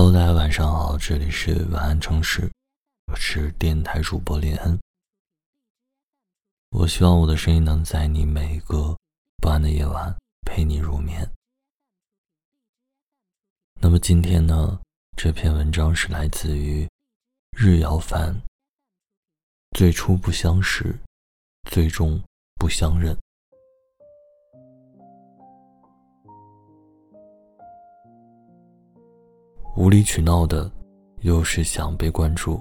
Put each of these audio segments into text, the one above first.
Hello，大家晚上好，这里是晚安城市，我是电台主播林恩。我希望我的声音能在你每一个不安的夜晚陪你入眠。那么今天呢，这篇文章是来自于日遥凡。最初不相识，最终不相认。无理取闹的，又是想被关注；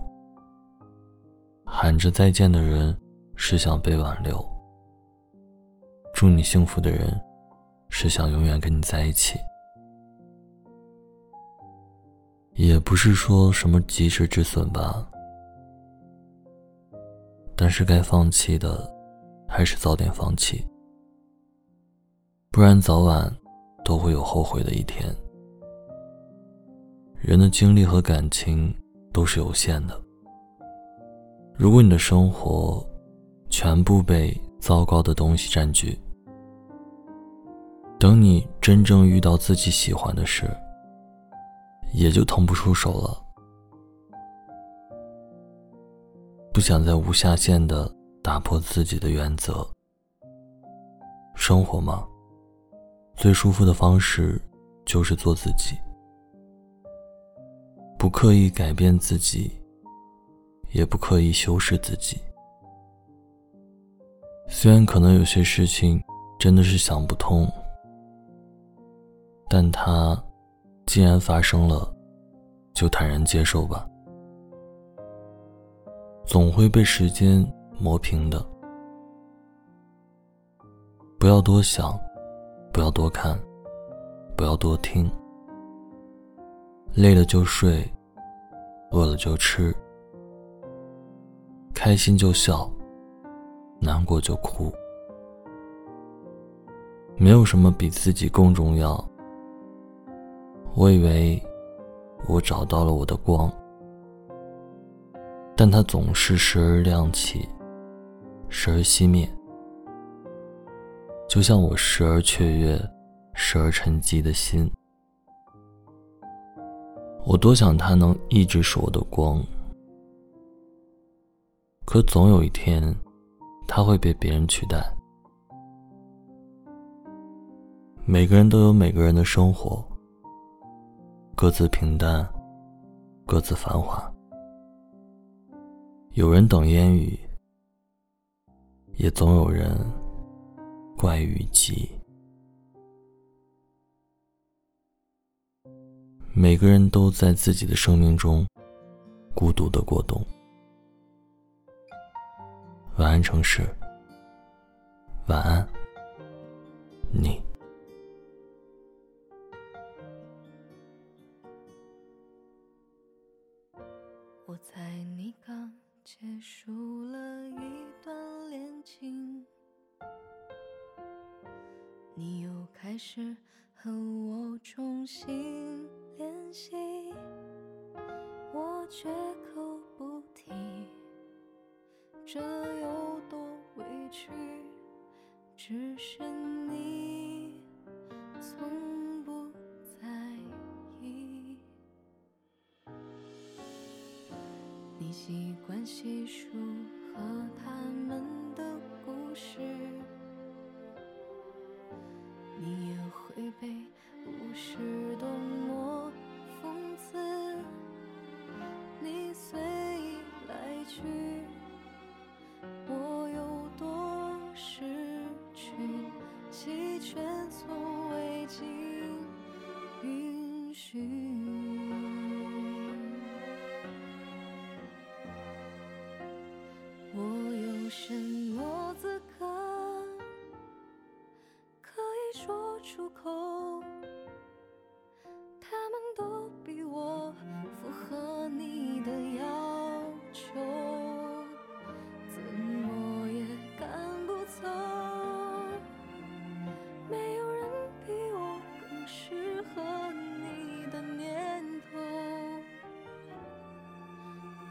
喊着再见的人，是想被挽留；祝你幸福的人，是想永远跟你在一起。也不是说什么及时止损吧，但是该放弃的，还是早点放弃，不然早晚都会有后悔的一天。人的精力和感情都是有限的。如果你的生活全部被糟糕的东西占据，等你真正遇到自己喜欢的事，也就腾不出手了。不想再无下限的打破自己的原则。生活嘛，最舒服的方式就是做自己。不刻意改变自己，也不刻意修饰自己。虽然可能有些事情真的是想不通，但它既然发生了，就坦然接受吧。总会被时间磨平的。不要多想，不要多看，不要多听。累了就睡，饿了就吃，开心就笑，难过就哭，没有什么比自己更重要。我以为我找到了我的光，但它总是时而亮起，时而熄灭，就像我时而雀跃，时而沉寂的心。我多想他能一直是我的光，可总有一天，他会被别人取代。每个人都有每个人的生活，各自平淡，各自繁华。有人等烟雨，也总有人怪雨急。每个人都在自己的生命中孤独的过冬。晚安，城市。晚安，你。我猜你刚结束了一段恋情，你又开始和我重新。我绝口不提，这有多委屈？只是你从不在意，你习惯细数和他们的故事，你也会被无视去我有多失去弃权从未经允许。我有什么资格可以说出口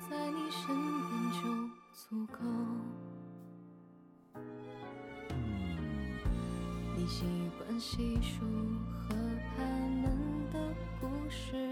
在你身边就足够。你习惯细数和他们的故事，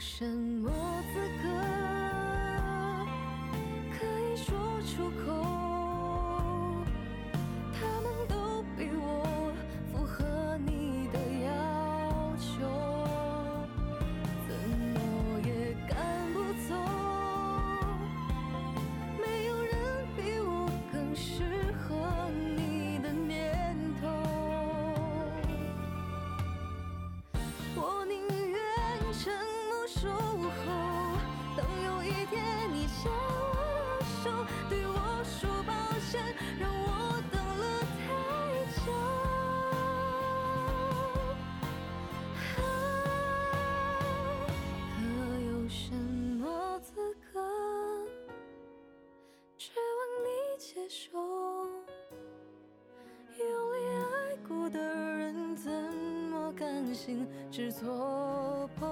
声？手用力爱过的人怎么甘心？只做朋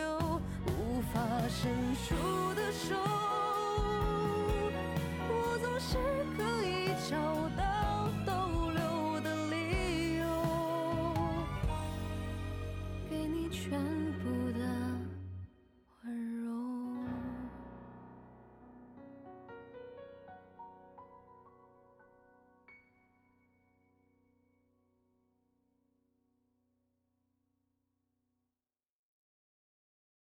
友无法伸出的手。